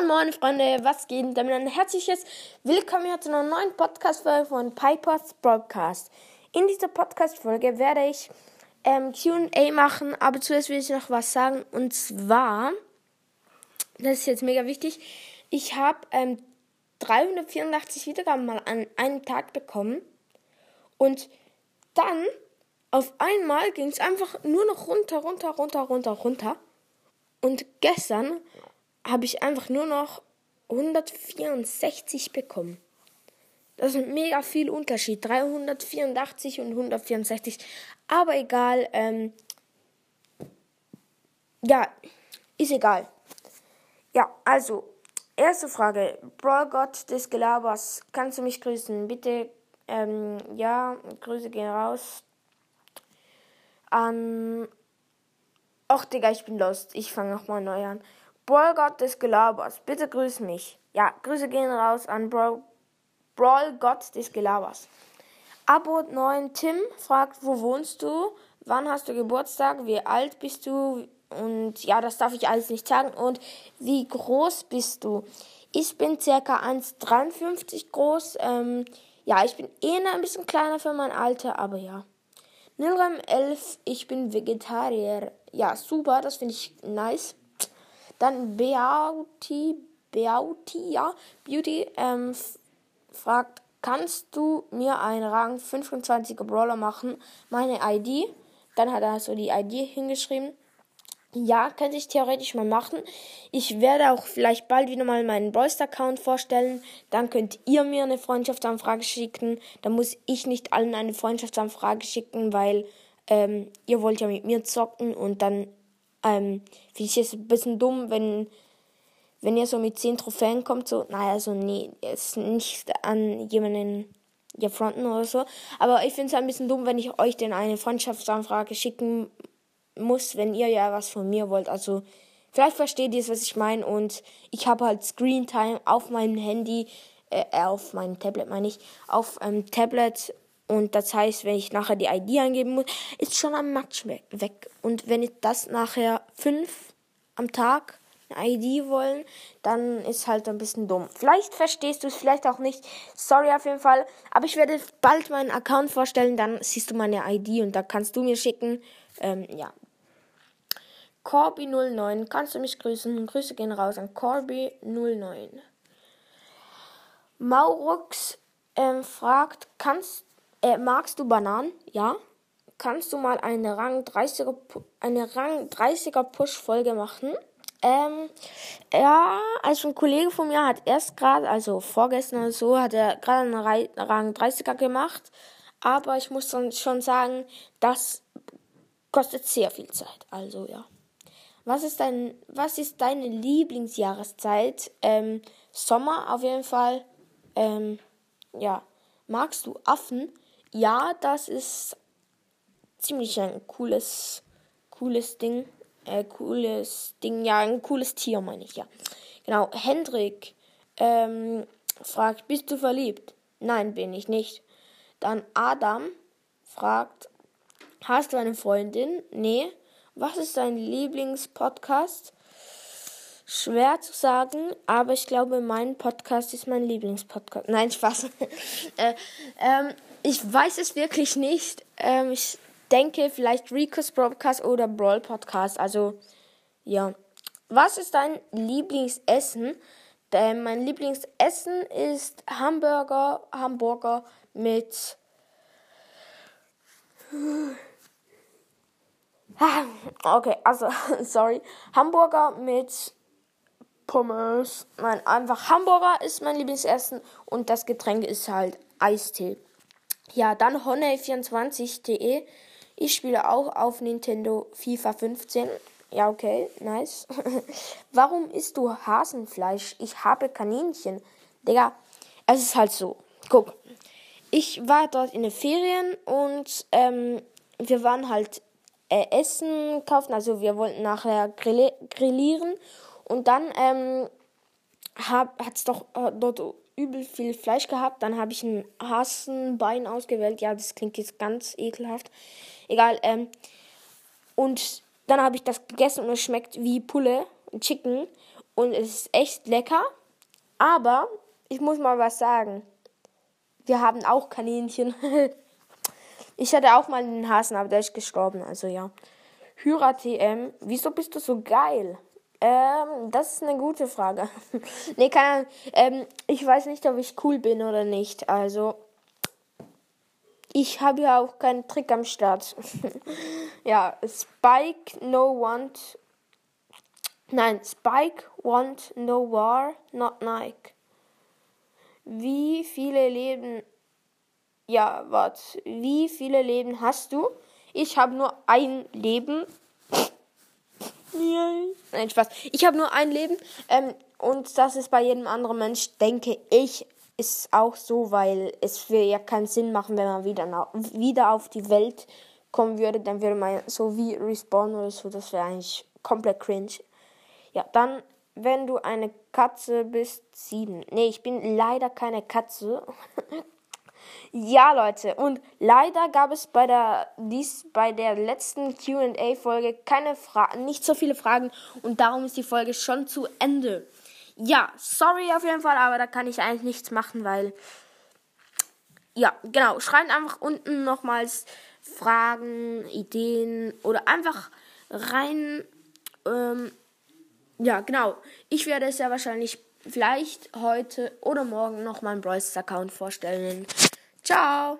Moin Moin Freunde, was geht? Damit ein herzliches Willkommen hier zu einer neuen Podcast-Folge von Pipers Broadcast. In dieser Podcast-Folge werde ich ähm, QA machen, aber zuerst will ich noch was sagen. Und zwar, das ist jetzt mega wichtig, ich habe ähm, 384 Wiedergaben mal an einem Tag bekommen. Und dann auf einmal ging es einfach nur noch runter, runter, runter, runter, runter. Und gestern habe ich einfach nur noch 164 bekommen. Das ist ein mega viel Unterschied. 384 und 164. Aber egal. Ähm, ja, ist egal. Ja, also, erste Frage. Brawl Gott des Gelabers, kannst du mich grüßen? Bitte, ähm, ja, Grüße gehen raus. An. Och, Digga, ich bin lost. Ich fange nochmal neu an. Brawl-Gott des Gelabers, bitte grüß mich. Ja, Grüße gehen raus an Brawl, Brawl-Gott des Gelabers. Abo 9 Tim fragt, wo wohnst du? Wann hast du Geburtstag? Wie alt bist du? Und ja, das darf ich alles nicht sagen. Und wie groß bist du? Ich bin circa 1,53 groß. Ähm, ja, ich bin eher ein bisschen kleiner für mein Alter, aber ja. Nilrem 11, ich bin Vegetarier. Ja, super, das finde ich nice. Dann Beauty, Beauty, ja, Beauty ähm, fragt, kannst du mir einen Rang 25er Brawler machen? Meine ID. Dann hat er so die ID hingeschrieben. Ja, könnte ich theoretisch mal machen. Ich werde auch vielleicht bald wieder mal meinen Brawlster-Account vorstellen. Dann könnt ihr mir eine Freundschaftsanfrage schicken. Dann muss ich nicht allen eine Freundschaftsanfrage schicken, weil ähm, ihr wollt ja mit mir zocken und dann ähm, finde ich es ein bisschen dumm, wenn, wenn ihr so mit 10 Trophäen kommt, so, naja, so, nee, ist nicht an jemanden ja, fronten oder so. Aber ich finde es ein bisschen dumm, wenn ich euch denn eine Freundschaftsanfrage schicken muss, wenn ihr ja was von mir wollt. Also, vielleicht versteht ihr es, was ich meine. Und ich habe halt Screen Time auf meinem Handy, äh, auf meinem Tablet meine ich, auf einem Tablet und das heißt, wenn ich nachher die ID eingeben muss, ist schon am Match weg. Und wenn ich das nachher fünf am Tag eine ID wollen, dann ist halt ein bisschen dumm. Vielleicht verstehst du es, vielleicht auch nicht. Sorry auf jeden Fall. Aber ich werde bald meinen Account vorstellen, dann siehst du meine ID und da kannst du mir schicken. Ähm, ja. Corby09, kannst du mich grüßen? Grüße gehen raus an Corby09. Maurux ähm, fragt, kannst äh, magst du Bananen? Ja. Kannst du mal eine Rang 30er, eine Rang 30er Push-Folge machen? Ähm, ja, also ein Kollege von mir hat erst gerade, also vorgestern oder so, hat er gerade einen Rang 30er gemacht. Aber ich muss dann schon sagen, das kostet sehr viel Zeit. Also ja. Was ist dein, was ist deine Lieblingsjahreszeit? Ähm, Sommer auf jeden Fall. Ähm, ja. Magst du Affen? Ja, das ist ziemlich ein cooles, cooles Ding. Äh, cooles Ding, ja, ein cooles Tier, meine ich, ja. Genau, Hendrik ähm, fragt, bist du verliebt? Nein, bin ich nicht. Dann Adam fragt, hast du eine Freundin? Nee. Was ist dein Lieblingspodcast? Schwer zu sagen, aber ich glaube, mein Podcast ist mein Lieblingspodcast. Nein, Spaß. äh, ähm, ich weiß es wirklich nicht. Ähm, ich denke vielleicht Rico's Broadcast oder Brawl Podcast. Also, ja. Was ist dein Lieblingsessen? Denn mein Lieblingsessen ist Hamburger, Hamburger mit. Okay, also, sorry. Hamburger mit Pommes. Nein, einfach Hamburger ist mein Lieblingsessen und das Getränk ist halt Eistee. Ja, dann Honey24.de. Ich spiele auch auf Nintendo FIFA 15. Ja, okay, nice. Warum isst du Hasenfleisch? Ich habe Kaninchen. Digga, es ist halt so. Guck, ich war dort in den Ferien und ähm, wir waren halt äh, Essen kaufen. Also wir wollten nachher grillieren. Und dann ähm, hat es doch äh, dort übel viel Fleisch gehabt. Dann habe ich ein Hasenbein ausgewählt. Ja, das klingt jetzt ganz ekelhaft. Egal. Ähm, und dann habe ich das gegessen und es schmeckt wie Pulle, Chicken. und es ist echt lecker. Aber ich muss mal was sagen. Wir haben auch Kaninchen. ich hatte auch mal einen Hasen, aber der ist gestorben, also ja. Hyra TM, wieso bist du so geil? Ähm, das ist eine gute Frage. nee, keine Ahnung. Ähm, ich weiß nicht, ob ich cool bin oder nicht. Also, ich habe ja auch keinen Trick am Start. ja, Spike no want. Nein, Spike want no war, not Nike. Wie viele Leben. Ja, warte. Wie viele Leben hast du? Ich habe nur ein Leben. Nein, Spaß. Ich habe nur ein Leben. Ähm, und das ist bei jedem anderen Mensch, denke ich, ist auch so, weil es würde ja keinen Sinn machen, wenn man wieder, wieder auf die Welt kommen würde. Dann würde man so wie Respawn oder so. Das wäre eigentlich komplett cringe. Ja, dann, wenn du eine Katze bist, sieben. Nee, ich bin leider keine Katze. Ja, Leute, und leider gab es bei der, dies, bei der letzten QA-Folge keine Fragen, nicht so viele Fragen und darum ist die Folge schon zu Ende. Ja, sorry auf jeden Fall, aber da kann ich eigentlich nichts machen, weil. Ja, genau. Schreibt einfach unten nochmals Fragen, Ideen oder einfach rein. Ähm, ja, genau. Ich werde es ja wahrscheinlich vielleicht heute oder morgen noch meinen Brawlers Account vorstellen. Ciao!